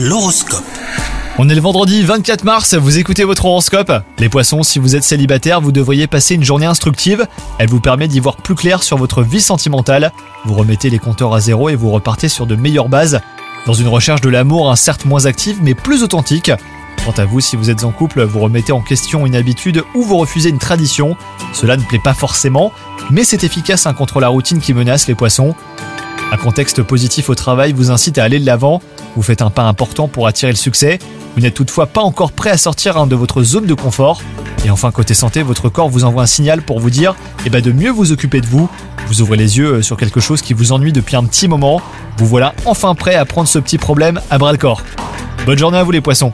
L'horoscope. On est le vendredi 24 mars, vous écoutez votre horoscope. Les poissons, si vous êtes célibataire, vous devriez passer une journée instructive. Elle vous permet d'y voir plus clair sur votre vie sentimentale. Vous remettez les compteurs à zéro et vous repartez sur de meilleures bases. Dans une recherche de l'amour, un certes moins active mais plus authentique. Quant à vous, si vous êtes en couple, vous remettez en question une habitude ou vous refusez une tradition. Cela ne plaît pas forcément, mais c'est efficace hein, contre la routine qui menace les poissons. Un contexte positif au travail vous incite à aller de l'avant. Vous faites un pas important pour attirer le succès. Vous n'êtes toutefois pas encore prêt à sortir de votre zone de confort. Et enfin, côté santé, votre corps vous envoie un signal pour vous dire eh ben, de mieux vous occuper de vous. Vous ouvrez les yeux euh, sur quelque chose qui vous ennuie depuis un petit moment. Vous voilà enfin prêt à prendre ce petit problème à bras le corps. Bonne journée à vous les poissons